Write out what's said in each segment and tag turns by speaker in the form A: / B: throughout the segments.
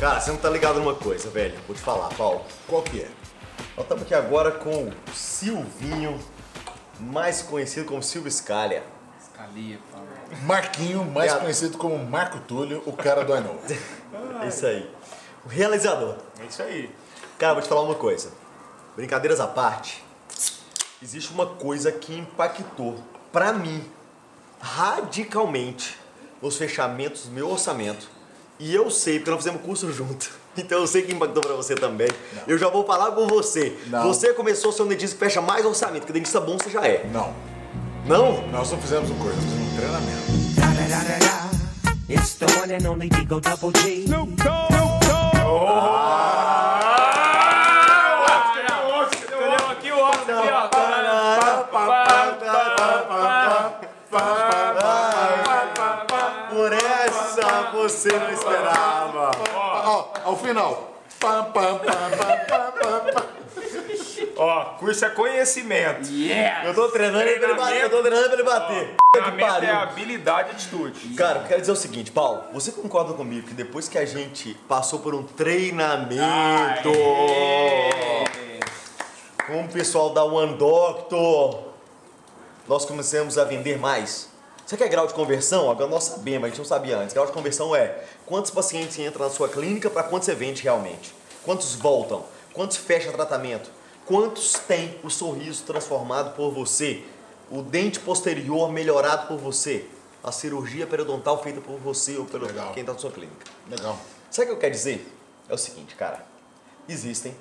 A: Cara, você não tá ligado numa coisa, velho. Vou te falar, Paulo.
B: Qual que é?
A: Nós estamos aqui agora com o Silvinho, mais conhecido como Silvio Scalha.
C: Escalia, Paulo.
B: Marquinho, mais
A: Obrigado.
B: conhecido como Marco Túlio, o cara do I Know.
A: É isso aí. O realizador.
C: É isso aí.
A: Cara, vou te falar uma coisa. Brincadeiras à parte, existe uma coisa que impactou, pra mim, radicalmente, nos fechamentos do meu orçamento. E eu sei, porque nós fizemos curso junto. Então eu sei que impactou pra você também. Eu já vou falar com você.
B: Não.
A: Você começou a ser um dentista que fecha mais orçamento, que dentista bom você já é.
B: Não,
A: Não?
B: nós não fizemos um curso, nós fizemos um treinamento.
D: It's the one and only Digo Double G.
C: Entendeu?
A: Por essa você não esperava.
B: Ó, ao final. Pam, pam, pam, pam, pam, pam.
C: Ó, curso é conhecimento. Yeah!
A: Eu tô treinando pra ele bater. Eu tô treinando pra ele bater. Que
C: Treinamento é
A: pariu.
C: habilidade e atitude.
A: Cara, eu quero dizer o seguinte, Paulo, você concorda comigo que depois que a gente passou por um treinamento com o pessoal da One Doctor, nós começamos a vender mais? Você quer grau de conversão? Agora nós sabemos, a gente não sabia antes. Grau de conversão é quantos pacientes entram na sua clínica para quantos você vende realmente? Quantos voltam? Quantos fecha tratamento? Quantos tem o sorriso transformado por você? O dente posterior melhorado por você? A cirurgia periodontal feita por você ou pelo
B: Legal.
A: quem está na sua clínica?
B: Legal.
A: Sabe o que eu quero dizer? É o seguinte, cara. Existem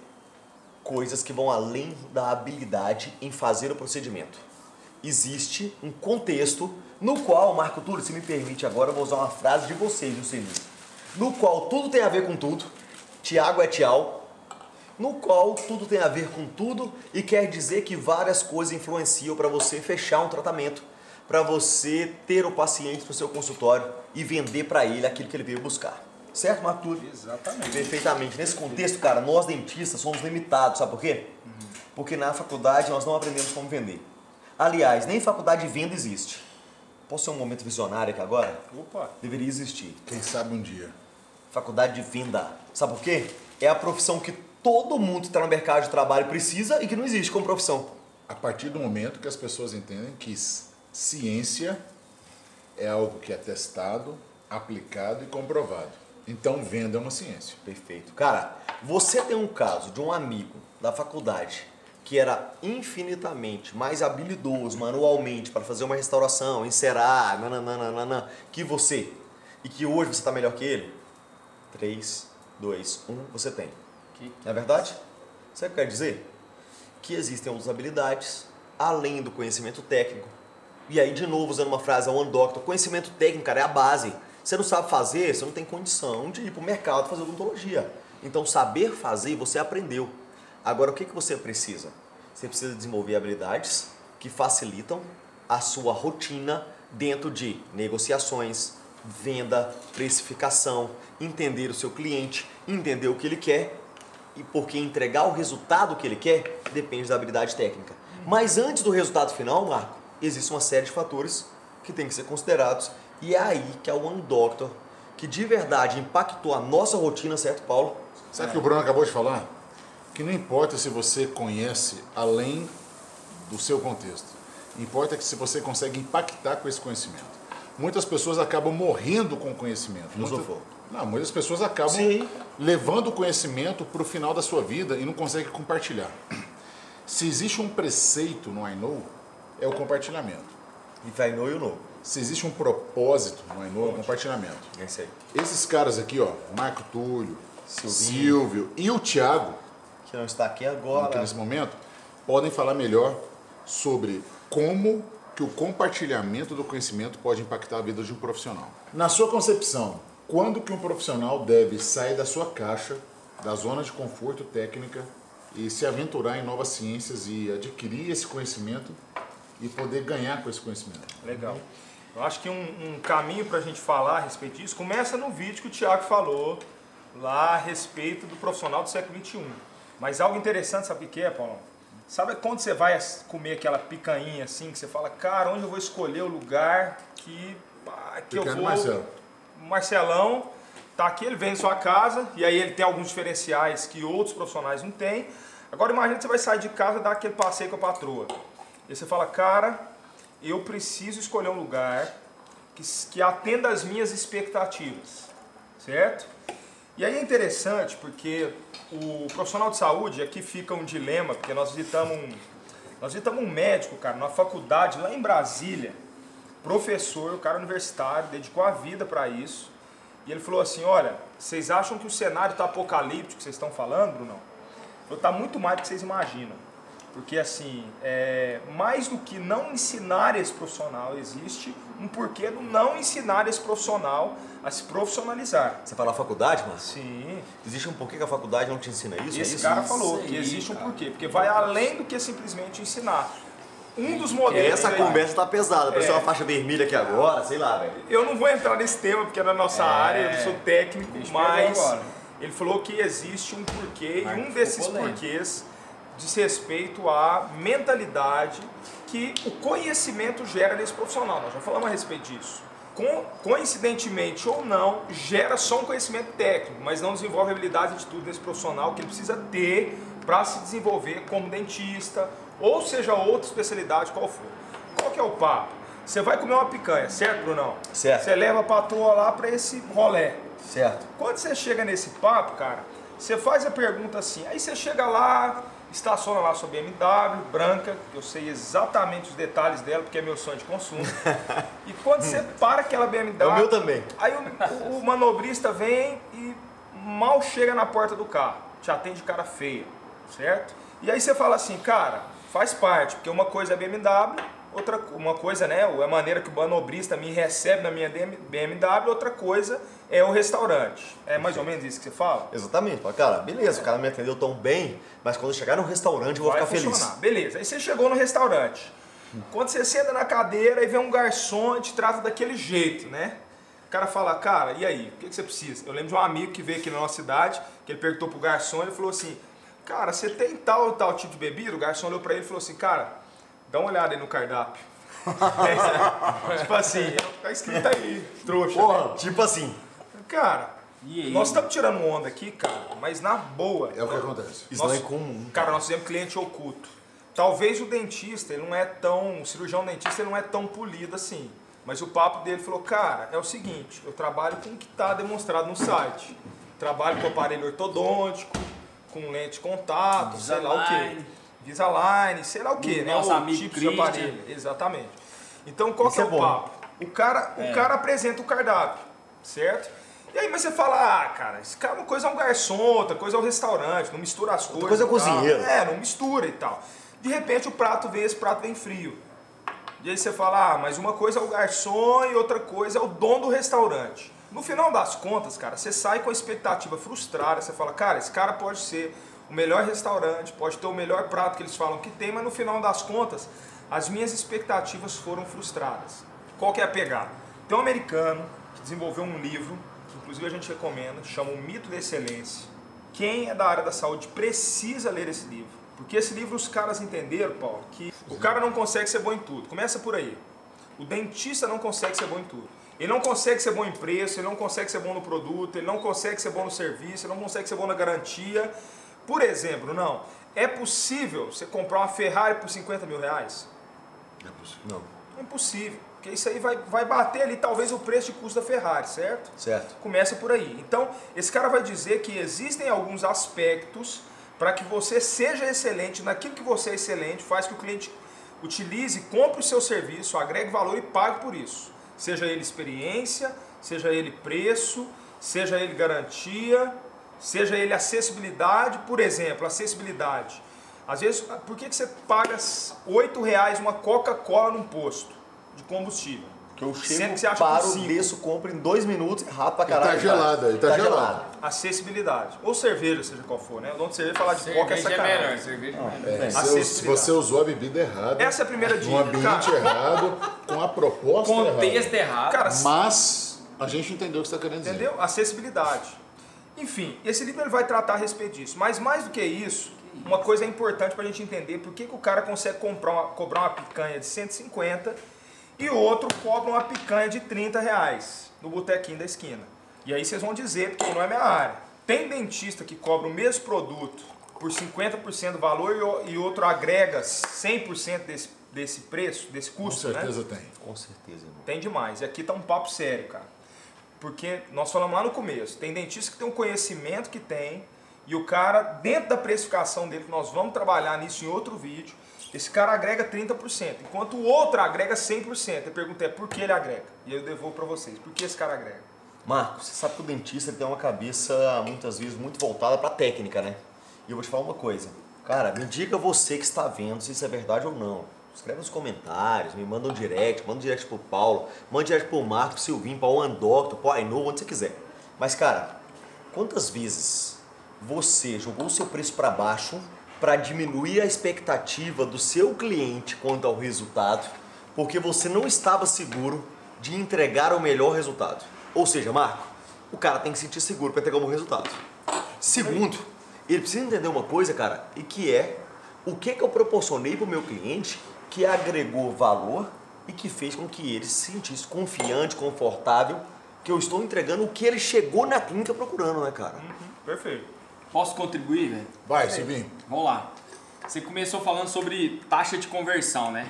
A: coisas que vão além da habilidade em fazer o procedimento. Existe um contexto no qual, Marco Túlio, se me permite agora, eu vou usar uma frase de vocês, viu, Silvio? No qual tudo tem a ver com tudo. Tiago é Tial. No qual tudo tem a ver com tudo e quer dizer que várias coisas influenciam para você fechar um tratamento, para você ter o paciente no seu consultório e vender para ele aquilo que ele veio buscar. Certo, Marco Túlio?
C: Exatamente.
A: Perfeitamente. Nesse contexto, cara, nós dentistas somos limitados, sabe por quê? Porque na faculdade nós não aprendemos como vender. Aliás, nem faculdade de venda existe. Posso ser um momento visionário aqui agora?
C: Opa.
A: Deveria existir.
B: Quem sabe um dia.
A: Faculdade de venda. Sabe por quê? É a profissão que todo mundo que está no mercado de trabalho precisa e que não existe como profissão.
B: A partir do momento que as pessoas entendem que ciência é algo que é testado, aplicado e comprovado. Então, venda é uma ciência.
A: Perfeito. Cara, você tem um caso de um amigo da faculdade que era infinitamente mais habilidoso manualmente para fazer uma restauração, encerar, nananana, que você, e que hoje você está melhor que ele? 3, 2, 1, você tem.
C: Que-
A: Não é verdade? Sabe o que quer dizer? Que existem outras habilidades além do conhecimento técnico. E aí, de novo, usando uma frase, a One Doctor, conhecimento técnico, cara, é a base. Você não sabe fazer, você não tem condição de ir para o mercado fazer odontologia. Então, saber fazer, você aprendeu. Agora, o que, que você precisa? Você precisa desenvolver habilidades que facilitam a sua rotina dentro de negociações, venda, precificação, entender o seu cliente, entender o que ele quer e porque entregar o resultado que ele quer depende da habilidade técnica. Mas antes do resultado final, Marco, existe uma série de fatores que tem que ser considerados e é aí que a One Doctor, que de verdade impactou a nossa rotina, certo, Paulo?
B: Sabe o que o Bruno acabou de falar? Que não importa se você conhece além do seu contexto. Importa que se você consegue impactar com esse conhecimento. Muitas pessoas acabam morrendo com o conhecimento.
A: Filosofou.
B: Não, muitas pessoas acabam
A: Sim.
B: levando o conhecimento para o final da sua vida e não conseguem compartilhar. Se existe um preceito no I Know, é o compartilhamento.
A: If I know, you know.
B: Se existe um propósito no I Know, é o compartilhamento.
A: É isso aí.
B: Esses caras aqui, ó, Marco Túlio,
A: Silvinho.
B: Silvio e o Thiago,
A: Que não está aqui
B: aqui
A: agora.
B: nesse momento, podem falar melhor sobre como que o compartilhamento do conhecimento pode impactar a vida de um profissional. Na sua concepção, quando que um profissional deve sair da sua caixa, da zona de conforto técnica e se aventurar em novas ciências e adquirir esse conhecimento e poder ganhar com esse conhecimento?
C: Legal. Eu acho que um, um caminho para a gente falar a respeito disso começa no vídeo que o Thiago falou lá a respeito do profissional do século XXI. Mas algo interessante, sabe o que é, Paulo? Sabe quando você vai comer aquela picanha assim, que você fala, cara, onde eu vou escolher o lugar que, pá, que eu
B: Picanha
C: vou...
B: Marcelo.
C: Marcelão, tá aqui, ele vem em sua casa e aí ele tem alguns diferenciais que outros profissionais não têm. Agora imagina que você vai sair de casa e dar aquele passeio com a patroa. E você fala, cara, eu preciso escolher um lugar que, que atenda às minhas expectativas, certo? E aí é interessante porque o profissional de saúde, aqui fica um dilema, porque nós visitamos um, nós visitamos um médico, cara, numa faculdade lá em Brasília, professor, o cara universitário, dedicou a vida para isso. E ele falou assim: Olha, vocês acham que o cenário está apocalíptico que vocês estão falando, Bruno? Está muito mais do que vocês imaginam. Porque, assim, é, mais do que não ensinar esse profissional, existe um porquê do não ensinar esse profissional a se profissionalizar.
A: Você fala faculdade, mano?
C: Sim.
A: Existe um porquê que a faculdade não te ensina isso?
C: Esse
A: é isso?
C: cara falou
E: Isso
C: que existe um
E: cara.
C: porquê. Porque vai além do que simplesmente ensinar. Um dos
A: E
C: modelos.
A: essa
C: aí-
A: conversa tá pesada. Parece
C: É.
A: uma faixa vermelha aqui agora, sei lá, velho.
C: Eu não vou entrar nesse tema porque é da nossa área, eu sou técnico, mas ele falou que existe um porquê
E: Mas
C: e um desses
E: polêmico.
C: porquês diz respeito à mentalidade que o conhecimento gera nesse profissional. Nós já falamos a respeito disso. Coincidentemente ou não, gera só um conhecimento técnico, mas não desenvolve habilidade e atitude nesse profissional que ele precisa ter para se desenvolver como dentista, ou seja, outra especialidade qual for. Qual que é o papo? Você vai comer uma picanha, certo, Brunão?
A: Certo.
C: Você leva a patroa lá para esse rolé.
A: Certo.
C: Quando você chega nesse papo, cara, você faz a pergunta assim, aí você chega lá, estaciona lá sua BMW branca, que eu sei exatamente os detalhes dela, porque é meu sonho de consumo. e quando você para aquela BMW...
A: É o meu também.
C: Aí o, o manobrista vem e mal chega na porta do carro, te atende de cara feia, certo? E aí você fala assim, cara, faz parte, porque uma coisa é BMW, outra uma coisa, né, é a maneira que o manobrista me recebe na minha BMW, outra coisa é o restaurante. É mais ou menos isso que você fala?
A: Exatamente. Fala, cara, beleza, o cara me atendeu tão bem, mas quando eu chegar no restaurante eu vou
C: Vai
A: ficar
C: funcionar.
A: feliz.
C: Beleza, aí você chegou no restaurante. Quando você senta na cadeira e vê um garçom e te trata daquele jeito, né? O cara fala, cara, e aí, o que, você precisa? Eu lembro de um amigo que veio aqui na nossa cidade, que ele perguntou pro garçom, ele falou assim, cara, você tem tal tal tipo de bebida? O garçom olhou pra ele e falou assim, cara, dá uma olhada aí no cardápio. É, tipo assim, tá escrito aí, trouxa. né?
A: Porra, tipo assim,
C: Cara,
E: E
C: nós estamos tirando onda aqui, cara, mas na boa.
B: É o que acontece.
A: isso não é comum.
C: Cara, nós fizemos cliente oculto. Talvez o dentista, ele não é tão. O cirurgião dentista, ele não é tão polido assim. Mas o papo dele falou: cara, é o seguinte, eu trabalho com o que está demonstrado no site. Trabalho com aparelho ortodôntico, com lente de contato, sei lá o quê.
E: Invisalign.
C: Sei lá o quê,
E: Do
C: né?
E: nosso
C: O
E: amigo
C: tipo de aparelho. Exatamente. Então qual
A: Isso
C: que é,
A: é
C: o
A: bom.
C: papo? O cara, o
E: É.
C: cara apresenta o cardápio, certo? E aí mas você fala, ah, cara, esse cara, uma coisa é um garçom, outra coisa é um restaurante, não mistura as coisas.
A: coisa é cozinheiro.
C: É, não mistura e tal. De repente o prato vem, esse prato vem frio. E aí você fala, ah, mas uma coisa é o garçom e outra coisa é o dono do restaurante. No final das contas, cara, você sai com a expectativa frustrada, você fala, cara, esse cara pode ser o melhor restaurante, pode ter o melhor prato que eles falam que tem, mas no final das contas, as minhas expectativas foram frustradas. Qual que é a pegada? Tem um americano que desenvolveu um livro, que inclusive a gente recomenda, chama O Mito da Excelência. Quem é da área da saúde precisa ler esse livro. Porque esse livro os caras entenderam, Paulo, que o cara não consegue ser bom em tudo. Começa por aí. O dentista não consegue ser bom em tudo. Ele não consegue ser bom em preço, ele não consegue ser bom no produto, ele não consegue ser bom no serviço, ele não consegue ser bom na garantia. Por exemplo, não. É possível você comprar uma Ferrari por 50 mil reais?
A: Não.
C: É impossível. Porque isso aí vai, vai bater ali talvez o preço de custo da Ferrari, certo?
A: Certo.
C: Começa por aí. Então, esse cara vai dizer que existem alguns aspectos para que você seja excelente naquilo que você é excelente, faz que o cliente utilize, compre o seu serviço, agregue valor e pague por isso. Seja ele experiência, seja ele preço, seja ele garantia, seja ele acessibilidade. Por exemplo, acessibilidade. Às vezes, por que, que você paga R$ reais uma Coca-Cola num posto de combustível?
A: Que eu
C: Sendo
A: chego,
C: que você acha
A: paro,
C: cinco.
A: desço, compro em dois minutos e rápido pra
B: E tá
A: caralho.
B: gelada,
A: cara.
B: e tá gelada.
C: Acessibilidade. Ou cerveja, seja qual for, né? O dono de cerveja falar de coca é
E: Cerveja é
C: sacanagem.
E: melhor, cerveja é melhor.
B: É, se,
C: Acessibilidade.
B: você usou a bebida errada,
C: Essa é a primeira dica.
B: no ambiente
C: Cara,
B: errado, com a proposta
E: Contexto
B: errada.
E: errado.
C: cara,
B: Mas a gente entendeu o que você está querendo dizer.
C: entendeu? Acessibilidade. Enfim, esse livro ele vai tratar a respeito disso. Mas mais do que isso, uma coisa é importante para a gente entender por que, que o cara consegue comprar uma, cobrar uma picanha de 150 e o outro cobra uma picanha de 30 reais no botequinho da esquina. E aí vocês vão dizer, porque não é minha área. Tem dentista que cobra o mesmo produto por 50% do valor e outro agrega 100% desse, desse preço, desse
B: Com
C: custo, né?
B: certeza tem.
A: Com certeza, irmão.
C: Tem demais. E aqui tá um papo sério, cara. Porque nós falamos lá no começo, tem dentista que tem um conhecimento que tem, e o cara, dentro da precificação dele, que nós vamos trabalhar nisso em outro vídeo, esse cara agrega 30%, enquanto o outro agrega 100%. Eu pergunto é por que ele agrega? E eu devolvo para vocês. Por que esse cara agrega?
A: Marcos, você sabe que o dentista tem uma cabeça, muitas vezes, muito voltada para técnica, né? E eu vou te falar uma coisa. Cara, me diga você que está vendo se isso é verdade ou não. Escreve nos comentários, me manda um direct, manda um direct pro Paulo, manda um direct pro Marco, pro Silvinho, pro One Doctor, pro Ainovo, onde você quiser. Mas, cara, quantas vezes você jogou o seu preço para baixo para diminuir a expectativa do seu cliente quanto ao resultado, porque você não estava seguro de entregar o melhor resultado? Ou seja, Marco, o cara tem que se sentir seguro para entregar um bom resultado. Segundo, ele precisa entender uma coisa, cara, e que é o que, que eu proporcionei para o meu cliente que agregou valor e que fez com que ele se sentisse confiante, confortável, que eu estou entregando o que ele chegou na clínica procurando, né, cara?
C: Perfeito.
E: Posso contribuir, velho?
B: Vai, Silvinho.
E: Vamos lá. Você começou falando sobre taxa de conversão, né?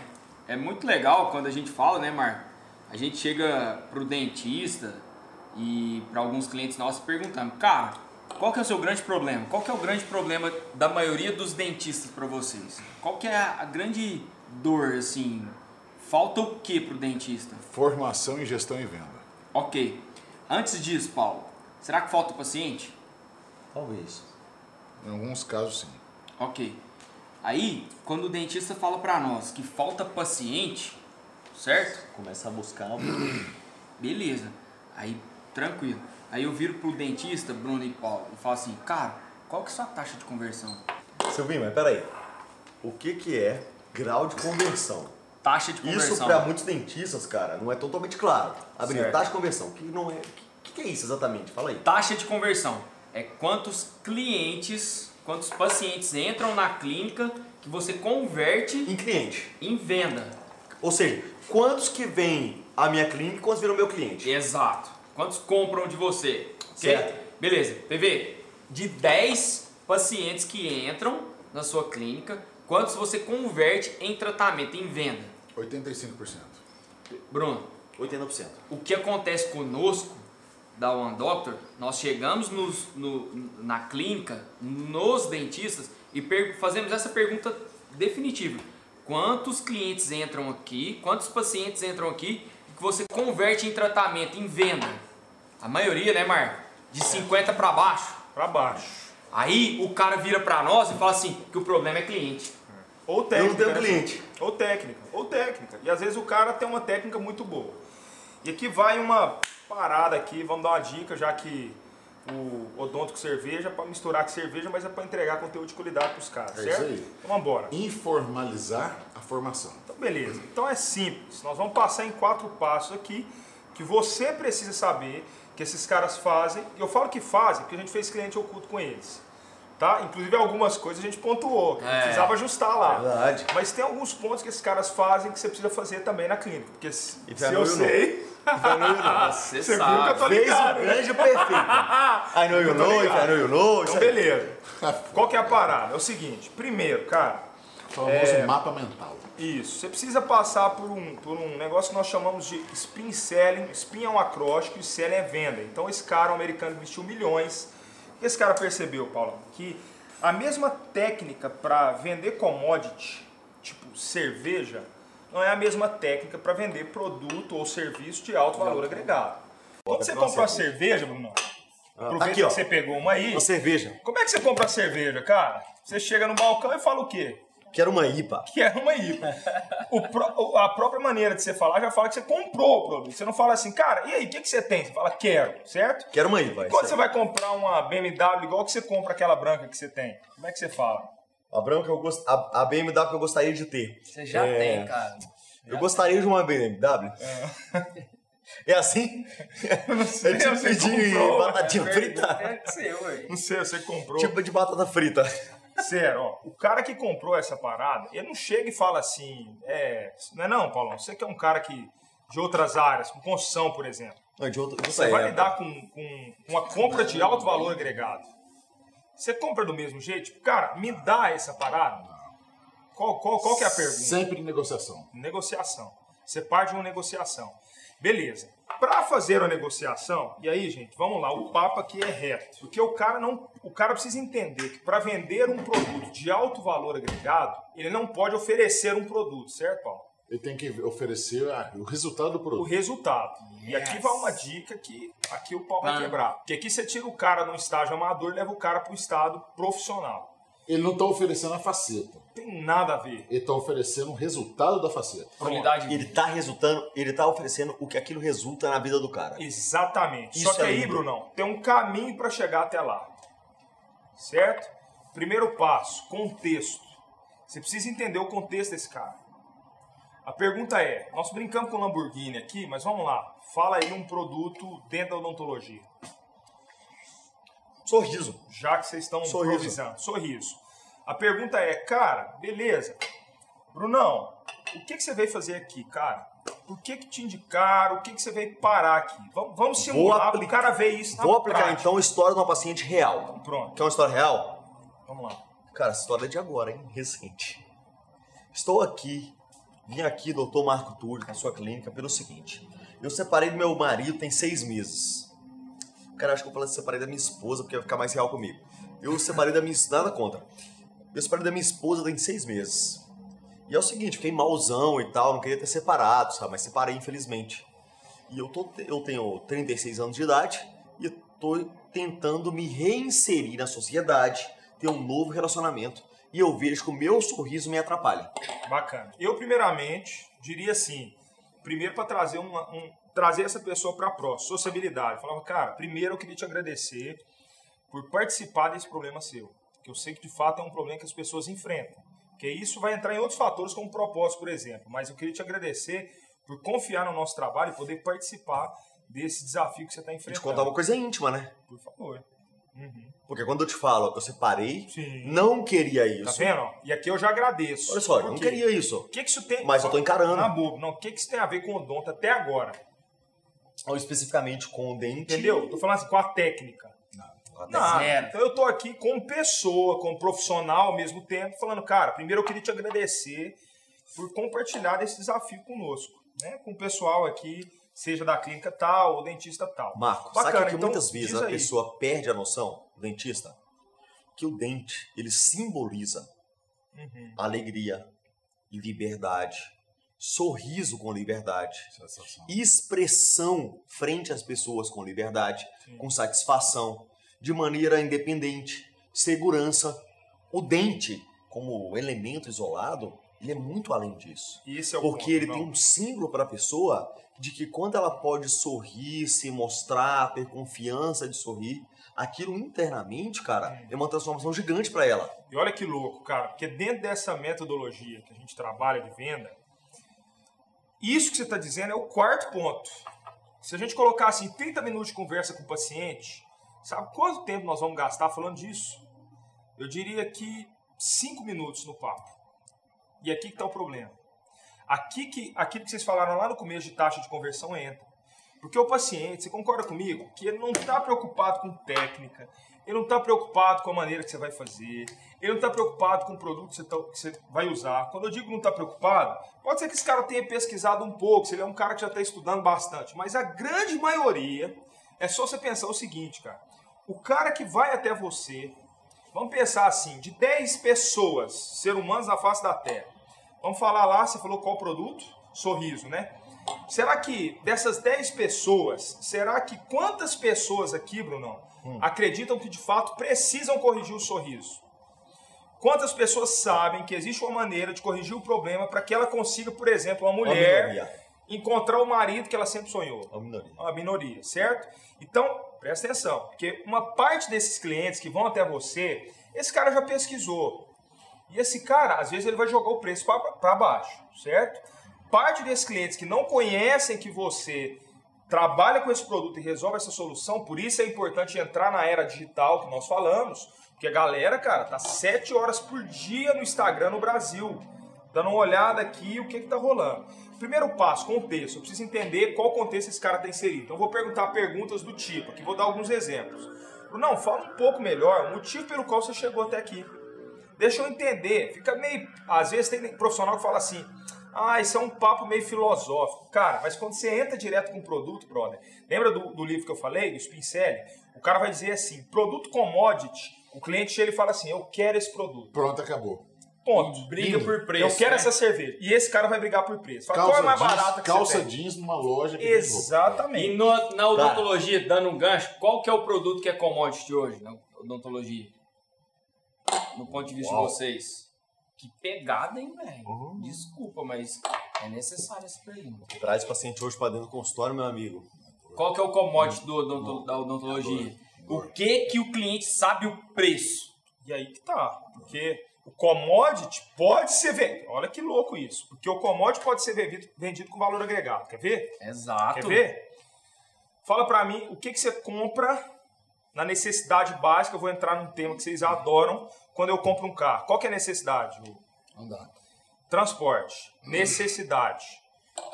E: É muito legal quando a gente fala, né, Marco? A gente chega pro dentista e para alguns clientes nossos perguntando, cara, qual que é o seu grande problema? Qual que é o grande problema da maioria dos dentistas para vocês? Qual que é a grande dor, assim? Falta o que pro dentista?
B: Formação em gestão e venda.
E: Ok. Antes disso, Paulo, será que falta o paciente?
A: Talvez.
B: Em alguns casos, sim.
E: Ok. Aí, quando o dentista fala pra nós que falta paciente, certo?
A: Começa a buscar.
E: Beleza. Aí, tranquilo. Aí eu viro pro dentista, Bruno e Paulo, e falo assim, cara, qual que é a sua taxa de conversão?
A: Silvinho, mas peraí. O que que é grau de conversão?
E: Taxa de conversão.
A: Isso para muitos dentistas, cara, não é totalmente claro. Abrir taxa de conversão, que não é... O que, que é isso exatamente? Fala aí.
E: Taxa de conversão é quantos clientes, quantos pacientes entram na clínica que você converte
A: Em cliente.
E: em venda.
A: Ou seja, quantos que vêm à minha clínica e quantos viram meu cliente?
E: Exato. Quantos compram de você?
A: Certo.
E: Beleza. PV, de 10 pacientes que entram na sua clínica, quantos você converte em tratamento, em venda?
B: 85%.
E: Bruno,
A: 80%.
E: o que acontece conosco da One Doctor, nós chegamos nos- no- na clínica, nos dentistas, e fazemos essa pergunta definitiva. Quantos clientes entram aqui, quantos pacientes entram aqui que você converte em tratamento, em venda? A maioria, né, Marco? De 50 para baixo.
C: Para baixo.
E: Aí o cara vira para nós e fala assim, que o problema é cliente.
C: Ou técnica.
A: tenho
C: né?
A: cliente.
C: Ou técnica. Ou técnica. E às vezes o cara tem uma técnica muito boa. E aqui vai uma parada aqui, vamos dar uma dica, já que o odonto com cerveja é para misturar com cerveja, mas é para entregar conteúdo de qualidade para os caras,
B: É
C: certo?
B: isso aí.
C: Então vamos embora.
B: Informalizar a formação.
C: Então, beleza. Então é simples. Nós vamos passar em quatro passos aqui que você precisa saber que esses caras fazem. E eu falo que fazem porque a gente fez cliente oculto com eles. Tá? Inclusive algumas coisas a gente pontuou, que
E: É.
C: precisava ajustar lá.
A: Verdade.
C: Mas tem alguns pontos que esses caras fazem que você precisa fazer também na clínica. Porque se,
A: E
C: se eu sei,
E: Você
C: viu que eu tô
A: Fez o
C: ligado. né?
A: grande perfeito. I know you know, if. I know you know.
C: Então beleza. Qual que é a parada? É o seguinte, primeiro, cara,
B: O famoso
C: É.
B: mapa mental.
C: Isso. Você precisa passar por um, por um negócio que nós chamamos de spin selling. Spin é um acróstico e selling é venda. Então esse cara, um americano, investiu milhões. Esse cara percebeu, Paulo? Que a mesma técnica para vender commodity, tipo cerveja, não é a mesma técnica para vender produto ou serviço de alto valor agregado. Quando você compra uma cerveja, Bruno, aproveita
A: aqui, ó.
C: que você pegou uma aí.
A: Uma cerveja.
C: Como é que você compra a cerveja, cara? Você chega no balcão e fala o quê?
A: Quero uma IPA.
C: que é uma IPA. O pró- o- a própria maneira de você falar já fala que você comprou o produto. Você não fala assim, cara, e aí, o que, que você tem? Você fala, quero, certo?
A: Quero uma IPA.
C: Quando você vai comprar uma BMW igual que você compra aquela branca que você tem, como é que você fala?
A: A branca eu gost... a, a BMW que eu gostaria de ter.
E: Você já
A: É.
E: tem, cara.
A: Eu gostaria de uma BMW. É, assim?
C: não sei,
A: é tipo
C: você
A: pedir
C: comprou.
A: batatinha frita?
E: É que seu, ué.
C: Não sei, você comprou.
A: Tipo de batata frita.
C: Sério, ó, o cara que comprou essa parada, ele não chega e fala assim, é, não é não, Paulão, você que é um cara que de outras áreas, com construção, por exemplo.
A: Não, de outra, de
C: Você vai lidar com, com uma compra de alto valor agregado. Você compra do mesmo jeito? Tipo, cara, me dá essa parada? Qual, qual, qual que é a pergunta?
B: Sempre em negociação.
C: Negociação. Você parte de uma negociação. Beleza. Para fazer uma negociação, e aí, gente, vamos lá, o papo aqui é reto. Porque o cara não, o cara precisa entender que para vender um produto de alto valor agregado, ele não pode oferecer um produto, certo, Paulo?
B: Ele tem que oferecer ah, o resultado do
C: o
B: produto.
C: resultado. E aqui vai uma dica que aqui o pau vai
E: Ah.
C: quebrar. Porque aqui você tira o cara no estágio amador e leva o cara para o estado profissional.
B: Ele não está oferecendo a faceta.
C: Não tem nada a ver.
B: Ele está oferecendo o resultado da faceta.
E: Qualidade
A: Ele tá resultando, ele tá oferecendo o que aquilo resulta na vida do cara.
C: Exatamente.
A: Isso
C: Só que
A: é
C: aí. Brunão, tem um caminho para chegar até lá. Certo? Primeiro passo, contexto. Você precisa entender o contexto desse cara. A pergunta é, nós brincamos com o Lamborghini aqui, mas vamos lá. Fala aí um produto dentro da odontologia.
A: Sorriso.
C: já que vocês estão
A: Sorriso.
C: improvisando. Sorriso. A pergunta é, cara, beleza. Brunão, o que, que você veio fazer aqui, cara? Por que, que te indicaram? O que, que você veio parar aqui? Vamos, vamos simular
A: apli-
C: o cara ver isso na
A: Vou aplicar
C: prática.
A: então a história de uma paciente real.
C: Pronto,
A: Quer uma história real?
C: vamos lá.
A: Cara, essa história é de agora, hein? Recente. Estou aqui, vim aqui, doutor Marco Túlio, na sua clínica, pelo seguinte. Eu separei do meu marido tem seis meses. Cara, acho que eu falei separei da minha esposa, porque vai ficar mais real comigo. Eu separei da minha... Nada contra. Eu separei da minha esposa tem seis meses. E é o seguinte, fiquei malzão e tal, não queria ter separado, sabe? Mas separei, infelizmente. E eu, tô, eu tenho 36 anos de idade e tô tentando me reinserir na sociedade, ter um novo relacionamento. E eu vejo que o meu sorriso me atrapalha.
C: Bacana. Eu, primeiramente, diria assim, primeiro para trazer, uma, um, trazer essa pessoa para próximo, sociabilidade. Falava, cara, primeiro eu queria te agradecer por participar desse problema seu. Que eu sei que de fato é um problema que as pessoas enfrentam. Porque isso vai entrar em outros fatores, como propósito, por exemplo. Mas eu queria te agradecer por confiar no nosso trabalho e poder participar desse desafio que você está
A: Vou te
C: enfrentando.
A: contar uma coisa íntima, né?
C: Por favor.
A: Porque quando eu te falo, eu separei,
C: Sim.
A: não queria isso.
C: Tá vendo? E aqui eu já agradeço.
A: Olha só, eu não queria isso.
C: O que, que isso tem.
A: Mas eu tô encarando.
C: Na bobo. Não, o que, que isso tem a ver com o odonto até agora?
A: Ou especificamente com o dente.
C: Entendeu? Tô falando assim, com a técnica. Não, então eu tô aqui como pessoa, como profissional ao mesmo tempo, falando, cara, primeiro eu queria te agradecer por compartilhar desse desafio conosco, né? Com o pessoal aqui, seja da clínica tal ou dentista tal.
A: Marco,
C: Bacana,
A: sabe que
C: então,
A: muitas vezes a pessoa perde a noção, o dentista, que o dente, ele simboliza
C: Uhum.
A: alegria, liberdade, sorriso com liberdade,
B: Sensação.
A: expressão frente às pessoas com liberdade,
C: Sim.
A: com satisfação, de maneira independente, segurança. O dente, como elemento isolado, ele é muito além disso.
C: É
A: Porque
C: ponto,
A: ele
C: não.
A: tem um símbolo para a pessoa de que quando ela pode sorrir, se mostrar, ter confiança de sorrir, aquilo internamente, cara, é uma transformação gigante para ela.
C: E olha que louco, cara, porque dentro dessa metodologia que a gente trabalha de venda, isso que você está dizendo é o quarto ponto. Se a gente colocar assim 30 minutos de conversa com o paciente, sabe quanto tempo nós vamos gastar falando disso? Eu diria que 5 minutos no papo. E aqui que está o problema. Aqui que aquilo que vocês falaram lá no começo de taxa de conversão entra. Porque o paciente, você concorda comigo, que ele não está preocupado com técnica, ele não está preocupado com a maneira que você vai fazer, ele não está preocupado com o produto que você, tá- que você vai usar. Quando eu digo não está preocupado, pode ser que esse cara tenha pesquisado um pouco, se ele é um cara que já está estudando bastante, mas a grande maioria é só você pensar o seguinte, cara. O cara que vai até você, vamos pensar assim, de 10 pessoas, ser humanos na face da Terra, vamos falar lá, você falou qual produto? Sorriso, né? Será que dessas 10 pessoas, será que quantas pessoas aqui, Brunão, acreditam que de fato precisam corrigir o sorriso? Quantas pessoas sabem que existe uma maneira de corrigir o problema para que ela consiga, por exemplo, uma mulher encontrar o marido que ela sempre sonhou?
A: Uma minoria.
C: uma minoria, certo? Então, presta atenção, porque uma parte desses clientes que vão até você, esse cara já pesquisou. E esse cara, às vezes, ele vai jogar o preço para baixo, certo? Parte desses clientes que não conhecem que você trabalha com esse produto e resolve essa solução, por isso é importante entrar na era digital que nós falamos, porque a galera, cara, tá sete horas por dia no Instagram no Brasil. dando uma olhada aqui o que está rolando. Primeiro passo, contexto. Eu preciso entender qual contexto esse cara está inserido. Então eu vou perguntar perguntas do tipo, aqui vou dar alguns exemplos. Não, fala um pouco melhor o motivo pelo qual você chegou até aqui. Deixa eu entender. Fica meio. Às vezes tem profissional que fala assim. Ah, isso é um papo meio filosófico. Cara, mas quando você entra direto com o produto, brother, lembra do, do livro que eu falei, do Spincelli? O cara vai dizer assim: produto commodity, o cliente chega e fala assim: eu quero esse produto.
B: Pronto, acabou.
C: Ponto.
E: Briga por preço.
C: Eu quero
E: né?
C: essa cerveja. E esse cara vai brigar por preço. Fala,
B: Calça
C: qual é mais
B: jeans,
C: barata que
B: calça jeans numa loja que
C: Exatamente.
E: E no- na odontologia, dando um gancho, qual que é o produto que é commodity hoje na odontologia? No ponto de vista
B: Uau.
E: de vocês. Que pegada, hein, velho? Desculpa, mas é necessário essa pergunta.
A: Traz o paciente hoje pra dentro do consultório, meu amigo.
E: Qual que é o commodity do odonto- da odontologia? O que que o cliente sabe o preço?
C: E aí que tá. Porque o commodity pode ser vendido. Olha que louco isso. Porque o commodity pode ser vendido, vendido com valor agregado. Quer ver?
E: Exato.
C: Quer ver? Fala pra mim o que, que você compra na necessidade básica. Eu vou entrar num tema que vocês adoram quando eu compro um carro. Qual que é a necessidade?
B: Andar.
C: Transporte. Necessidade.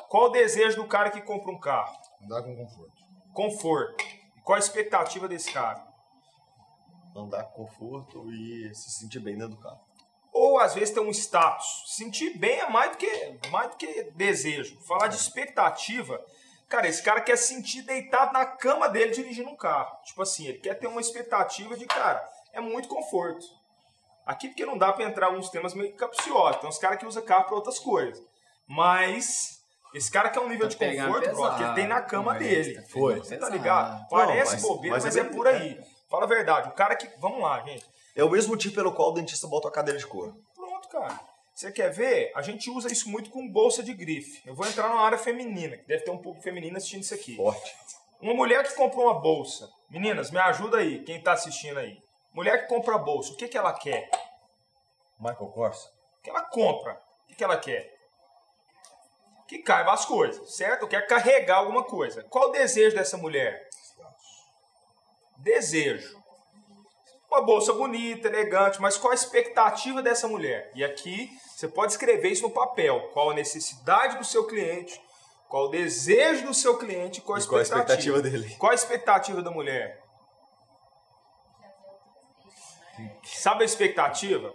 C: Qual o desejo do cara que compra um carro?
B: Andar com conforto.
C: Conforto. E qual a expectativa desse cara?
A: Andar com conforto e se sentir bem dentro do carro.
C: Ou às vezes tem um status. Sentir bem é mais do que, mais do que desejo. Falar de expectativa, cara, esse cara quer sentir deitado na cama dele dirigindo um carro. Tipo assim, ele quer ter uma expectativa de, cara, é muito conforto. Aqui porque não dá pra entrar uns temas meio capciosos. Tem uns caras que usam carro pra outras coisas. Mas esse cara quer um nível de
E: Tá pegando
C: conforto, bro, que ele tem na
E: pesado,
C: cama
E: conversa,
C: dele. Foi. Você tá
E: pesado.
C: ligado? Parece
A: mas-
C: bobeira, mas,
A: mas
C: é,
A: é
C: por aí. Fala a verdade. O cara que. Vamos lá, gente.
A: É o mesmo motivo pelo qual o dentista bota a cadeira de couro.
C: Pronto, cara. Você quer ver? A gente usa isso muito com bolsa de grife. Eu vou entrar numa área feminina, que deve ter um pouco feminina assistindo isso aqui.
A: Forte.
C: Uma mulher que comprou uma bolsa. Meninas, me ajuda aí, quem tá assistindo aí. Mulher que compra bolsa, o que, que ela quer?
A: Michael Kors.
C: O que ela compra? O que, que ela quer? Que caiba as coisas, certo? Quer carregar alguma coisa. Qual o desejo dessa mulher? Desejo. Uma bolsa bonita, elegante, mas qual a expectativa dessa mulher? E aqui você pode escrever isso no papel. Qual a necessidade do seu cliente? Qual o desejo do seu cliente? Qual a
A: E qual a
C: expectativa,
A: expectativa dele?
C: Qual a expectativa da mulher? Sabe a expectativa?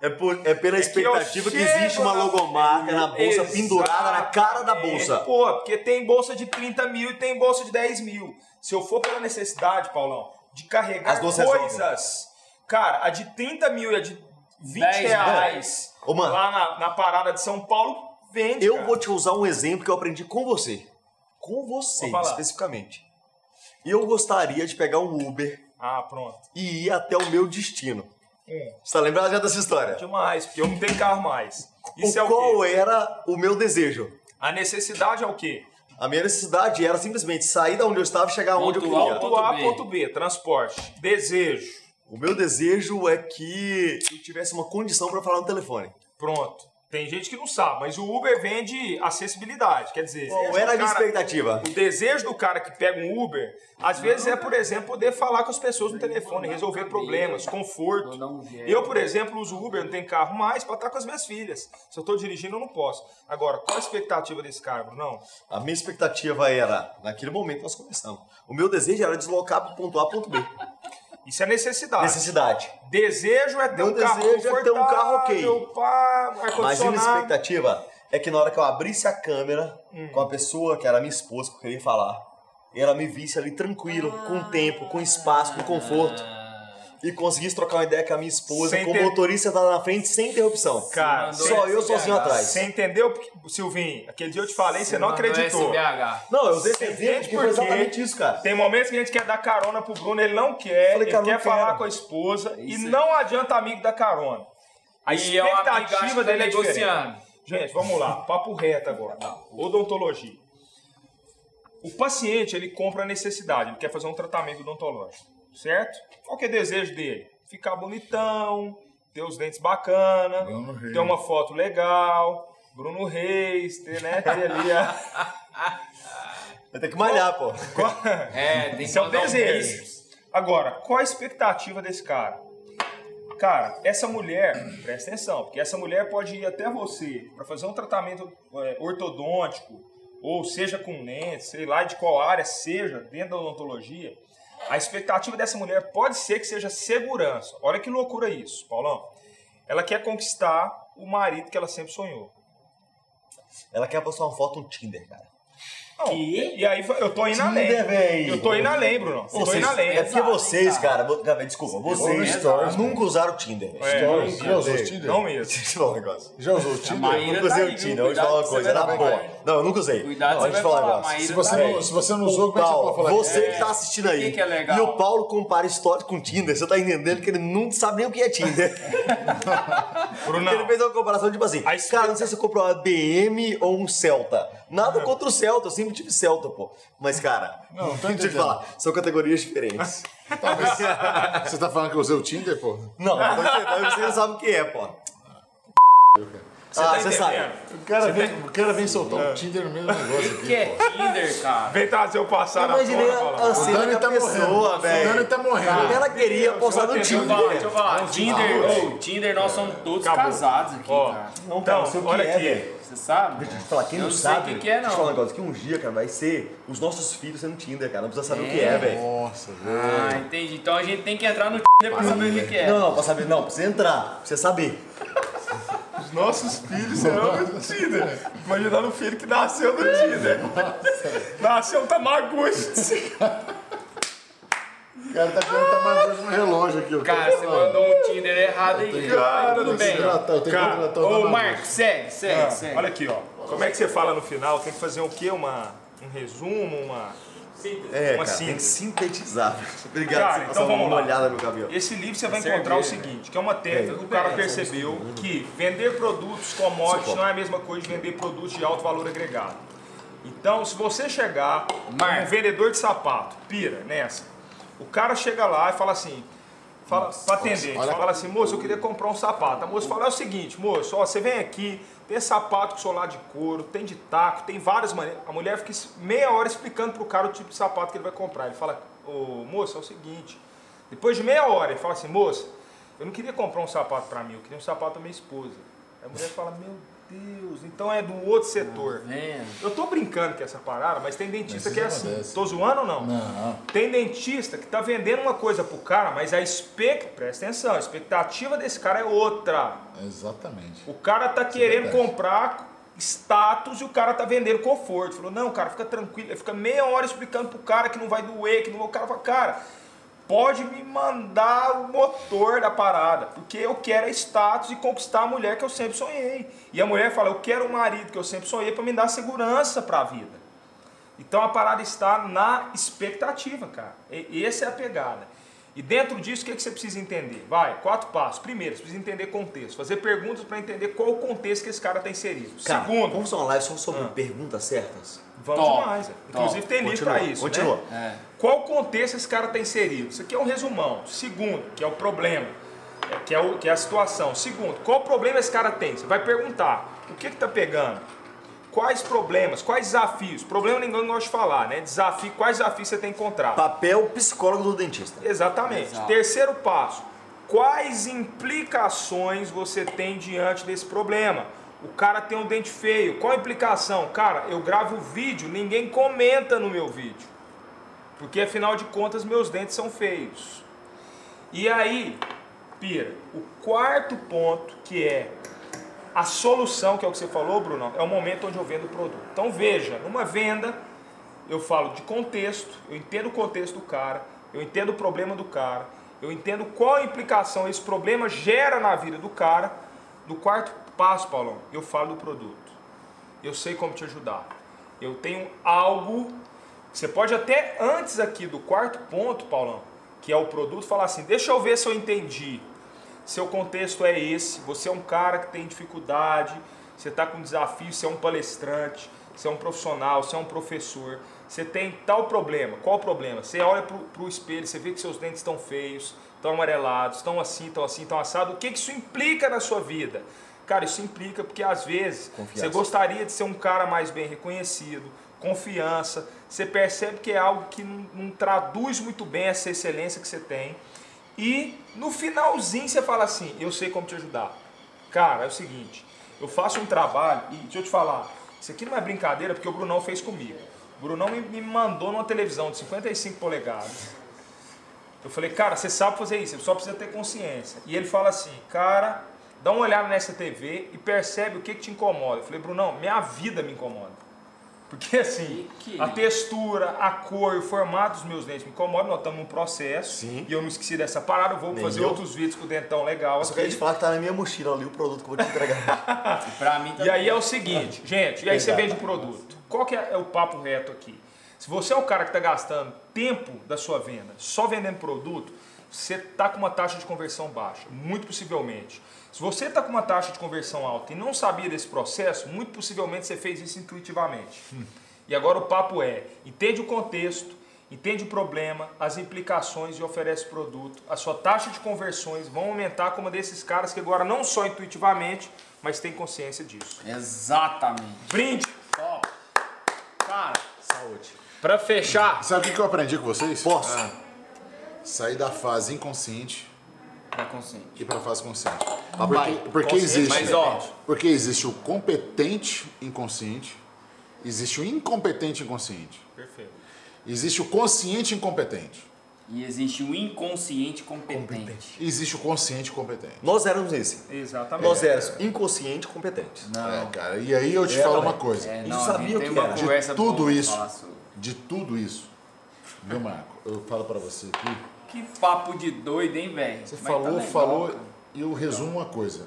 A: É, por- é pela
C: É que
A: expectativa que,
C: chego
A: existe uma logomarca na bolsa pendurada na cara da bolsa.
C: Pô, porque tem bolsa de 30 mil e tem bolsa de 10 mil. Se eu for pela necessidade, Paulão, de carregar
A: As duas
C: coisas, cara, a de 30 mil e a de 20
E: 10 mil.
C: reais
A: Ô, mano.
C: lá na, na parada de São Paulo, vende,
A: Eu
C: cara.
A: vou te usar um exemplo que eu aprendi com você. Com você, especificamente. Eu gostaria de pegar um Uber
C: Ah, pronto.
A: e ir até o meu destino.
C: Hum,
A: Você tá lembrado já dessa história?
C: demais, porque eu não tenho carro mais. Isso
A: o
C: é o
A: qual
C: quê?
A: era o meu desejo?
C: A necessidade é o quê?
A: A minha necessidade era simplesmente sair da onde eu estava e chegar onde eu
E: Ponto A,
A: queria.
C: Ponto A, ponto B, transporte. Desejo.
A: O meu desejo é que eu tivesse uma condição para falar no telefone.
C: Pronto. Tem gente que não sabe, mas o Uber vende acessibilidade. Quer dizer,
A: Qual era a minha
C: o cara-
A: expectativa?
C: O desejo do cara que pega um Uber, às vezes é, por exemplo, poder falar com as pessoas no telefone, resolver problemas, conforto. Eu, por exemplo, uso Uber, não tenho carro mais, para estar com as minhas filhas. Se eu estou dirigindo, eu não posso. Agora, qual a expectativa desse cara, Brunão?
A: A minha expectativa era, naquele momento nós começamos, o meu desejo era deslocar para ponto A, ponto B.
C: Isso é necessidade.
A: Necessidade.
C: Desejo é ter
A: Meu
C: um carro
A: desejo é ter um carro ok.
C: confortável, pá,
A: Mas a minha expectativa é que na hora que eu abrisse a câmera
C: Hum.
A: com a pessoa que era minha esposa, que eu queria falar, ela me visse ali tranquilo, com tempo, com espaço, com conforto. E conseguisse trocar uma ideia com a minha esposa,
C: Sem
A: com
C: ter-
A: o motorista tá na frente, sem interrupção.
C: Cara,
A: Só eu sozinho atrás.
C: Você entendeu, porque- Silvinho? Aquele dia eu te falei, você, não acreditou.
E: SBH.
A: Não, eu usei esse
C: Você
A: exemplo
C: entende
A: que
C: por
A: foi exatamente isso, cara.
C: Tem momentos que a gente quer dar carona pro Bruno, ele não quer,
A: Falei,
C: ele
A: cara,
C: quer
A: não
C: falar
A: quero.
C: com a esposa e
E: Isso aí.
C: não adianta amigo da carona. A
E: E é
C: expectativa
E: tá
C: dele é diferente.
E: negociando.
C: Gente, vamos lá, papo reto agora. Odontologia. O paciente, ele compra a necessidade, ele quer fazer um tratamento odontológico, certo? Qual que é o desejo dele? Ficar bonitão, ter os dentes bacana,
B: Bruno Reis.
C: ter uma foto legal, Bruno Reis, ter, né, ter ali a...
A: Vai ter que malhar, pô.
E: É, tem que
C: é o
E: um
C: desejo. Agora, qual a expectativa desse cara? Cara, essa mulher, presta atenção, porque essa mulher pode ir até você para fazer um tratamento é, ortodôntico, ou seja com lentes, sei lá de qual área seja, dentro da odontologia. A expectativa dessa mulher pode ser que seja segurança. Olha que loucura isso, Paulão. Ela quer conquistar o marido que ela sempre sonhou.
A: Ela quer postar uma foto no Tinder, cara.
C: Não,
E: Que?
C: E aí eu tô indo além.
A: Tinder, véi.
C: Eu tô indo além, Bruno. Eu tô indo além.
A: é porque vocês, cara, cara, desculpa, vocês
B: Stories,
A: nunca usaram o Tinder.
C: É,
B: Stories. Já usou o Tinder?
C: Não mesmo.
A: Deixa eu te falar um negócio.
B: Já usou o Tinder?
A: Nunca
E: tá
A: usei o? Tinder, eu vou te falar uma coisa, na
E: vai
A: boa. Não, eu nunca usei.
E: Cuidado,
A: não,
E: você vai
A: falar
E: falar. Maíra
B: Se você,
E: tá
B: não, se você não usou,
A: O
B: como é que você pode falar?
A: você
E: É.
A: que tá assistindo aí.
E: Que que é legal?
A: E o Paulo compara história com Tinder. Você tá entendendo que ele não sabe nem o que é Tinder.
C: Brunão.
A: Ele fez uma comparação tipo assim: Cara, não sei se você comprou uma BM ou um Celta. Nada contra o Celta, eu sempre tive Celta, pô. Mas, cara,
B: Não, tô
A: deixa eu te
B: entendendo.
A: falar, são categorias diferentes.
B: Você tá falando que eu usei o Tinder, pô?
A: Não, mas você não sabe o que é, pô.
C: Você
A: ah,
C: tá
A: você sabe.
C: entendendo?
B: O cara vem, o cara vem soltar um Tinder no meio do negócio aqui,
E: Que é
B: pô.
E: Tinder, cara.
C: Vem trazer o passado à
A: Imaginei
C: tona,
A: a,
C: Paulão.
A: a cena
B: Dani tá
A: pessoa,
B: morrendo. O
A: velho.
B: Dani tá morrendo.
A: Ela queria postar no
C: eu
E: Deixa eu falar,
A: Tinder.
E: Tinder, Tinder, nós somos todos casados aqui, cara.
A: Não,
C: Então,
A: não sei o
C: olha
A: é,
C: aqui.
E: Você sabe?
A: Deixa eu te falar, quem
E: Eu
A: não
E: sei
A: sabe,
E: o que que é,
A: deixa eu falar um
E: não.
A: negócio, que um dia, cara, vai ser os nossos filhos sendo Tinder, cara. Não precisa saber o que
E: É.
A: é, velho.
B: Nossa, velho.
E: Ah, entendi. Então a gente tem que entrar no Tinder pra saber o que é.
A: Não, não, pra saber, não, você entrar, pra você saber.
C: Os nossos filhos serão do Tinder. Imaginando o filho que nasceu do Tinder. Nasceu um Tamagotchi.
B: O cara tá querendo tá mais no relógio aqui. ó.
E: Cara, você mandou um Tinder errado aí,
B: tenho-
E: cara. Tudo bem.
B: contratar, eu tenho que
C: Cara,
E: Ô,
B: Tamagotchi.
E: Marcos, segue, segue,
C: Ah,
E: segue.
C: olha aqui, ó. Como é que você fala no final? Tem que fazer o quê? Uma, um resumo, uma...
A: É,
C: Uma
A: cara, tem que
C: síntese.
A: sintetizar. Obrigado
C: Cara,
A: por você
C: então
A: passar
C: vamos
A: uma
C: lá.
A: olhada no cabelo.
C: Esse livro você vai
E: Tá
C: encontrar o
E: cerveja.
C: seguinte, que é uma técnica que o cara percebeu que vender produtos commodities não é a mesma coisa de vender produtos de alto valor agregado. Então, se você chegar um vendedor de sapato, pira nessa, o cara chega lá e fala assim, fala para atendente,
B: olha-
C: fala assim, moço, eu queria comprar um sapato. A moça fala, é o seguinte, moço, ó, você vem aqui, tem sapato solar de couro, tem de taco, tem várias maneiras. A mulher fica meia hora explicando pro cara o tipo de sapato que ele vai comprar. Ele fala, ô, moço, é o seguinte, depois de meia hora, ele fala assim, moça, eu não queria comprar um sapato para mim, eu queria um sapato para minha esposa. Aí a mulher fala, meu Deus, então é do outro setor.
E: Vendo?
C: Eu tô brincando com essa parada, mas tem dentista
B: Mas
C: que é
B: isso
C: assim.
B: acontece.
C: Tô zoando ou não?
B: Não.
C: Tem dentista que tá vendendo uma coisa pro cara, mas a expect... presta atenção, a expectativa desse cara é outra.
B: Exatamente.
C: O cara tá
B: é
C: querendo
B: verdade.
C: comprar status e o cara tá vendendo conforto. Falou, não, cara, fica tranquilo. Ele fica meia hora explicando pro cara que não vai doer, que não O cara fala, cara, pode me mandar o motor da parada, porque eu quero é status e conquistar a mulher que eu sempre sonhei. E a mulher fala, eu quero um marido que eu sempre sonhei para me dar segurança pra vida. Então a parada está na expectativa, cara. E essa é a pegada. E dentro disso, o que, que você precisa entender? Vai, quatro passos. Primeiro, você precisa entender contexto. Fazer perguntas para entender qual o contexto que esse cara está inserido.
A: Cara,
C: Segundo,
A: vamos fazer uma live só sobre perguntas certas?
C: vamos
E: Top,
C: demais. é. Inclusive tem livro
A: Continua,
C: para isso.
A: continua.
C: Né? Qual contexto esse cara está inserido? Isso aqui é um resumão. Segundo, que é o problema, que, é o, que é a situação. Segundo, qual problema esse cara tem? Você vai perguntar, o que está pegando? Quais problemas, quais desafios? Problema ninguém gosta de falar, né? Desafio, quais desafios você tem encontrado?
A: Papel psicólogo do dentista.
C: Exatamente.
E: Exato.
C: Terceiro passo. Quais implicações você tem diante desse problema? O cara tem um dente feio. Qual a implicação? Cara, eu gravo vídeo, ninguém comenta no meu vídeo. Porque afinal de contas meus dentes são feios. E aí, Pira, o quarto ponto que é a solução, que é o que você falou, Bruno, é o momento onde eu vendo o produto. Então veja, numa venda, eu falo de contexto, eu entendo o contexto do cara, eu entendo o problema do cara, eu entendo qual a implicação esse problema gera na vida do cara. No quarto passo, Paulão, eu falo do produto. Eu sei como te ajudar. Eu tenho algo. Você pode até antes aqui do quarto ponto, Paulão, que é o produto, falar assim: deixa eu ver se eu entendi. Seu contexto é esse. Você é um cara que tem dificuldade, você está com desafio, você é um palestrante, você é um profissional, você é um professor. Você tem tal problema. Qual o problema? Você olha para o espelho, você vê que seus dentes estão feios, estão amarelados, estão assim, estão assim, estão assados. O que, que isso implica na sua vida? Cara, isso implica porque às vezes
A: Confiança.
C: você gostaria de ser um cara mais bem reconhecido, confiança, você percebe que é algo que não, traduz muito bem essa excelência que você tem. E no finalzinho você fala assim, eu sei como te ajudar. Cara, é o seguinte, eu faço um trabalho, e deixa eu te falar, isso aqui não é brincadeira porque o Brunão fez comigo. O Brunão me, me mandou numa televisão de 55 polegadas. Eu falei, cara, você sabe fazer isso, você só precisa ter consciência. E ele fala assim, cara, dá uma olhada nessa TV e percebe o que, que te incomoda. Eu falei, Brunão, minha vida me incomoda. Porque assim,
E: Que-
C: a textura, a cor e o formato dos meus dentes me incomodam, nós estamos num processo.
A: Sim.
C: E eu não esqueci dessa parada, eu vou
A: Nem
C: fazer
A: eu.
C: outros vídeos com o dentão legal.
A: Eu só queria te falar que tá na minha mochila ali o produto que eu vou te entregar.
E: Pra mim
C: E aí é o seguinte, gente, e aí você
A: Exato.
C: vende o produto. Qual que é, é o papo reto aqui? Se você é o cara que está gastando tempo da sua venda só vendendo produto, você está com uma taxa de conversão baixa, muito possivelmente. Se você está com uma taxa de conversão alta e não sabia desse processo, muito possivelmente você fez isso intuitivamente. E agora o papo é, entende o contexto, entende o problema, as implicações e oferece o produto. A sua taxa de conversões vão aumentar como a desses caras que agora não só intuitivamente, mas tem consciência disso.
E: Exatamente.
C: Brinde!
E: Top. Cara,
A: Saúde.
C: Pra fechar,
B: Sabe o que eu aprendi com vocês?
A: Posso?
B: Sair da fase inconsciente
E: pra consciente.
B: e para a fase consciente.
A: Papai,
B: porque porque existe,
E: mas, ó,
B: porque existe o competente inconsciente, existe o incompetente inconsciente,
C: Perfeito.
B: existe o consciente incompetente,
E: E existe o inconsciente competente.
B: e existe o consciente competente.
A: Nós éramos esse.
C: Exatamente.
A: Nós éramos inconsciente e competentes.
E: Não.
B: É, cara. E aí eu te
A: É,
B: falo
A: velho.
B: uma coisa.
E: É, não, a
A: sabia que
E: uma
A: era.
B: De tudo isso. De tudo isso, meu Marco, eu falo pra você aqui.
E: Que papo de doido, hein, velho?
B: Você
E: Mas tá
B: falou,
E: legal,
B: falou,
E: cara.
B: Eu resumo uma coisa.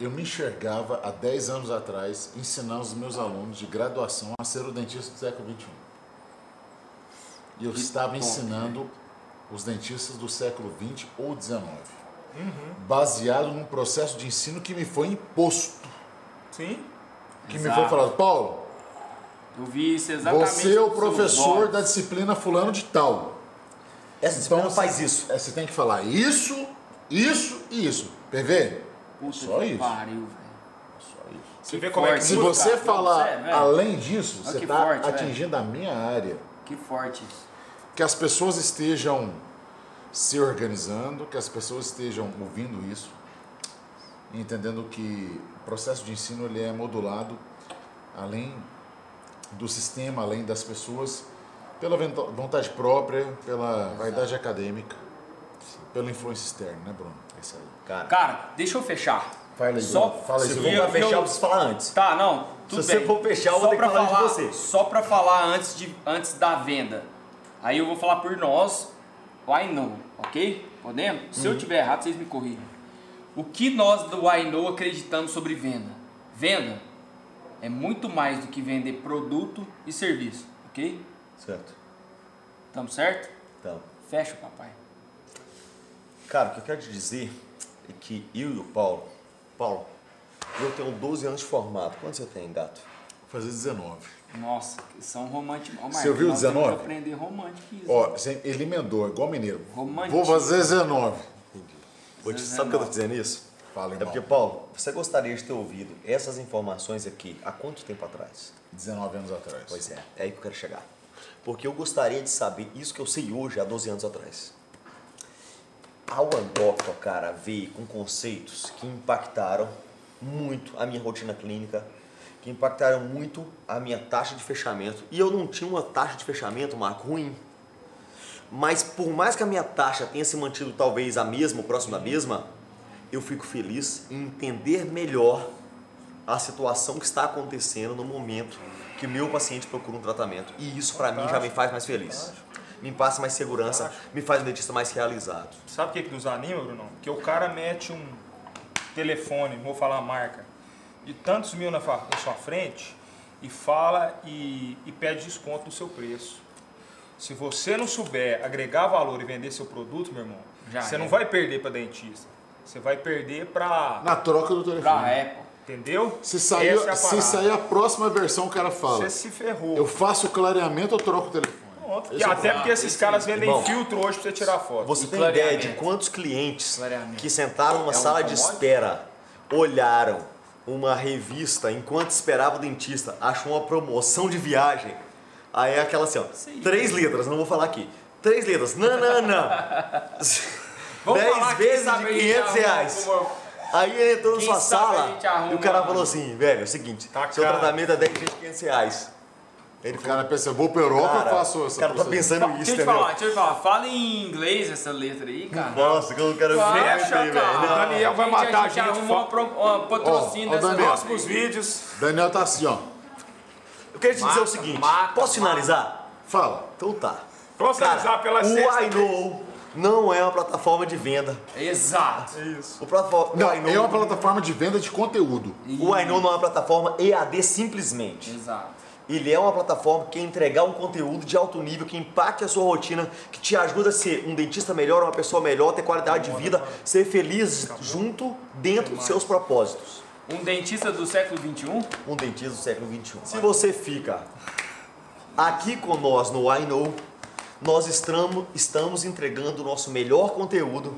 B: Eu me enxergava há 10 anos atrás ensinando os meus alunos de graduação a ser o dentista do século XXI. E eu
E: Que
B: estava
E: top,
B: ensinando os dentistas do século XX ou XIX.
E: Uhum.
B: Baseado num processo de ensino que me foi imposto.
C: Sim.
B: Que me
E: Exato.
B: foi falado, Paulo,
E: Eu vi isso exatamente.
B: você é o professor da disciplina fulano de tal.
A: Essa disciplina
B: Então
A: faz isso.
B: é, Você tem que falar isso, isso e isso. PV?
E: Puta
B: Só
E: que
B: isso.
E: pariu, velho.
B: Só isso.
C: Você vê como é que
B: Se você
C: cara.
B: falar
E: Você é,
B: além disso,
E: Olha
B: você está
E: velho.
B: atingindo a minha área.
E: Que forte isso.
B: Que as pessoas estejam se organizando, que as pessoas estejam ouvindo isso, e entendendo que o processo de ensino ele é modulado além do sistema, além das pessoas, pela vontade própria, pela vaidade acadêmica, pela influência externa, né, Bruno? É isso aí.
A: Cara,
E: Cara, deixa eu fechar.
B: Fala aí,
E: Só-
B: Bruno. Fala aí,
A: se for pra fechar,
E: eu-
A: preciso falar antes.
E: Tá, não. Tudo
A: você
E: bem.
A: for fechar, eu
E: Só
A: vou ter que
E: pra
A: falar de
E: falar,
A: você.
E: Só pra falar antes, de, antes da venda. Aí eu vou falar por nós, why know, ok? Podemos? Se
A: Uhum.
E: eu tiver errado, vocês me corrigem. O que nós do why know acreditamos sobre venda? Venda é muito mais do que vender produto e serviço, ok?
A: Certo.
E: Estamos certo?
A: Então,
E: Fecha, papai.
A: Cara, o que eu quero te dizer é que eu e o Paulo, Paulo, eu tenho 12 anos de formado. Quanto você tem, gato?
B: Vou fazer 19.
E: Nossa, são românticos.
B: Você ouviu
E: nós temos que
B: 19?
E: aprender romântico.
B: Ó, você- ele emendou, igual mineiro.
E: Romantismo.
B: Vou fazer 19.
A: Vou te, sabe por que eu tô dizendo isso?
B: Fala,
A: É
B: irmão.
A: porque, Paulo, você gostaria de ter ouvido essas informações aqui há quanto tempo atrás?
B: 19 anos atrás.
A: Pois é, é aí que eu quero chegar. Porque eu gostaria de saber isso que eu sei hoje, há 12 anos atrás. A Doctor, cara, veio com conceitos que impactaram muito a minha rotina clínica, que impactaram muito a minha taxa de fechamento. E eu não tinha uma taxa de fechamento, Marco, ruim. Mas por mais que a minha taxa tenha se mantido talvez a mesma, ou próximo da mesma, eu fico feliz em entender melhor a situação que está acontecendo no momento que meu paciente procura um tratamento. E isso para mim já me faz mais feliz. Me passa mais segurança, me faz um dentista mais realizado.
C: Sabe o que, que nos anima, Bruno? Que o cara mete um telefone, vou falar a marca, de tantos mil na, na sua frente e fala e, e pede desconto no seu preço. Se você não souber agregar valor e vender seu produto, meu irmão,
E: Já
C: você
E: é.
C: não vai perder para dentista. Você vai perder para.
B: Na troca do telefone.
E: Pra Apple.
C: Entendeu?
B: Se sair,
C: é a
B: se sair a próxima versão, o cara fala.
C: Você se ferrou.
B: Eu faço o clareamento, eu troco o telefone.
C: Pronto,
B: Esse é o
C: até porque esses
E: Esse-
C: caras vendem
A: Irmão,
C: filtro hoje pra você tirar foto.
A: Você
E: E
A: tem ideia de quantos clientes que sentaram numa
E: É um
A: sala de espera, olharam uma revista enquanto esperava o dentista, achou uma promoção de viagem. Aí é aquela assim, ó,
E: Sim.
A: três letras, não vou falar aqui. Três letras, não, não, não.
E: Vamos
A: 10
E: falar, quem
A: vezes de
E: a gente
A: 500
E: arruma
A: reais.
E: uma-
A: Aí ele entrou na sua sala e o cara falou assim, velho, é o seguinte,
C: Tá
A: seu
C: caro.
A: tratamento é 10 vezes de 500 reais. Ele
B: O cara pensa, vou pra Europa
A: cara,
B: eu faço
A: o
B: essa
A: cara tá pensando
E: Deixa
A: isso,
E: eu te falar, deixa eu te falar. Fala em inglês essa letra aí, cara.
A: Nossa, que eu não quero ver
E: Fecha,
A: velho.
E: cara.
C: O Daniel vai matar a gente.
E: arruma uma, pro- uma patrocínio
B: Daniel.
C: Próximos vídeos.
B: Daniel tá assim, ó.
A: Eu quero te dizer o
E: Mata,
A: seguinte,
E: mata,
A: posso finalizar?
B: Fala.
A: Então tá.
C: Vamos finalizar pela
A: o
C: sexta
A: I Know não é uma plataforma de venda.
E: Exato.
A: O, plataforma,
B: Não,
A: o
B: é uma plataforma de venda de conteúdo.
A: o I Know não é uma plataforma EAD simplesmente.
E: Exato.
A: Ele é uma plataforma que quer entregar um conteúdo de alto nível, que impacte a sua rotina, que te ajuda a ser um dentista melhor, uma pessoa melhor, ter qualidade de vida, ser feliz junto dentro dos seus propósitos.
E: Um dentista do século XXI?
A: Um dentista do século XXI. Se você fica aqui com nós no I Know, nós estamos, estamos entregando o nosso melhor conteúdo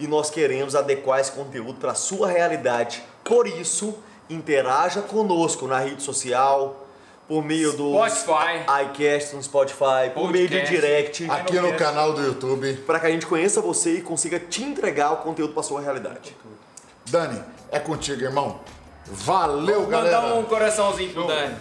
A: e nós queremos adequar esse conteúdo para a sua realidade. Por isso, interaja conosco na rede social, por meio do
E: Spotify.
A: iCast, no Spotify, por meio de direct,
B: Aqui no canal do YouTube.
A: para que a gente conheça você e consiga te entregar o conteúdo para sua realidade.
B: Dani, é contigo, irmão. Valeu,
E: Vou
B: galera.
E: mandar um coraçãozinho pro Dani.